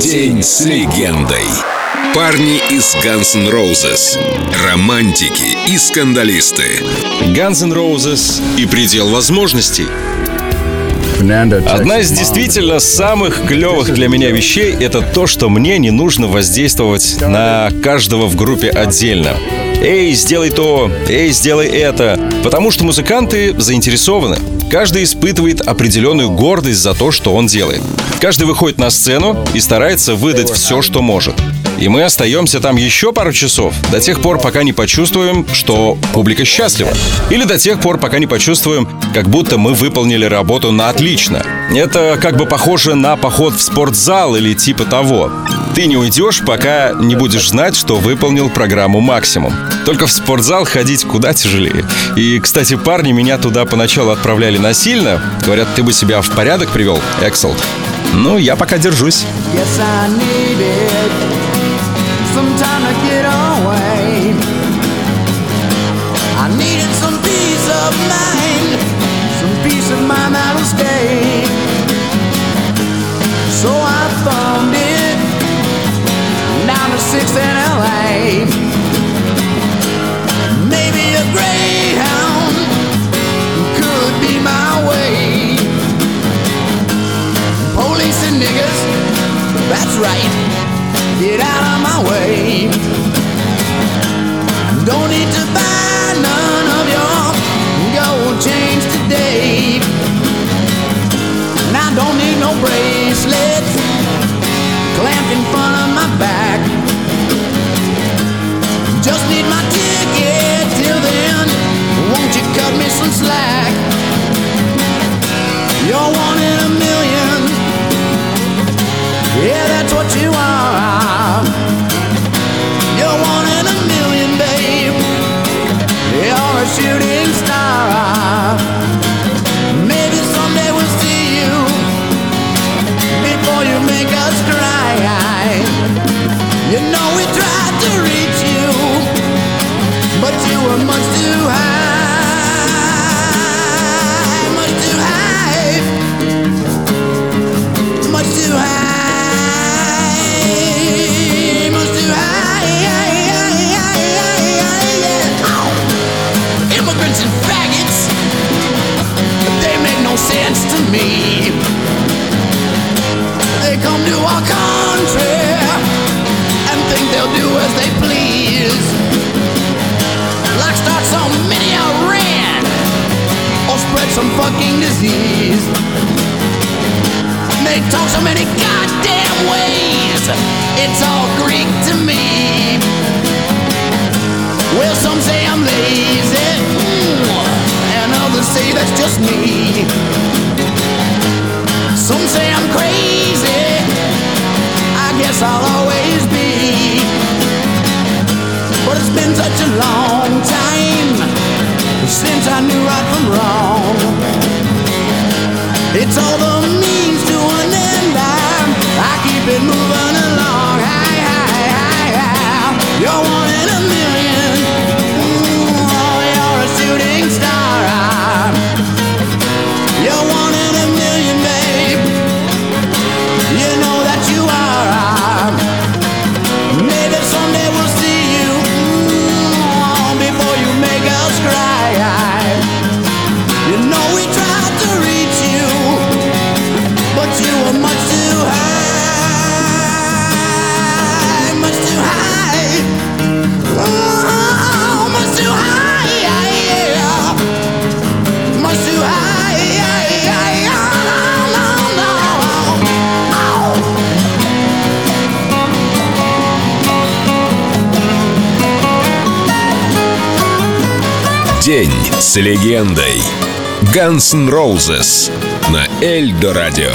День с легендой. Парни из Guns N' Roses. Романтики и скандалисты. Guns N' Roses и предел возможностей. Одна из действительно самых клевых для меня вещей — это то, что мне не нужно воздействовать на каждого в группе отдельно. «Эй, сделай то! Эй, сделай это!» Потому что музыканты заинтересованы. Каждый испытывает определенную гордость за то, что он делает. Каждый выходит на сцену и старается выдать все, что может. И мы остаемся там еще пару часов, до тех пор, пока не почувствуем, что публика счастлива. Или до тех пор, пока не почувствуем, как будто мы выполнили работу на отлично. Это как бы похоже на поход в спортзал или типа того. Ты не уйдешь, пока не будешь знать, что выполнил программу максимум. Только в спортзал ходить куда тяжелее. И, кстати, парни меня туда поначалу отправляли насильно. Говорят, ты бы себя в порядок привел, Эксел. Ну, я пока держусь. Yes, don't need no bracelets clamped in front of my back. Just need my ticket till then. Won't you cut me some slack? You're one in a million. Yeah, that's what you are. to me. They come to our country and think they'll do as they please. Like start some mini Iran or spread some fucking disease. They talk so many goddamn ways. It's all Greek to me. Well, some say I'm lazy, mm, and others say that's just me. Some say I'm crazy. I guess I'll always be. But it's been such a long time since I knew right from wrong. It's all the День с легендой. Guns N' Roses на Эльдо радио.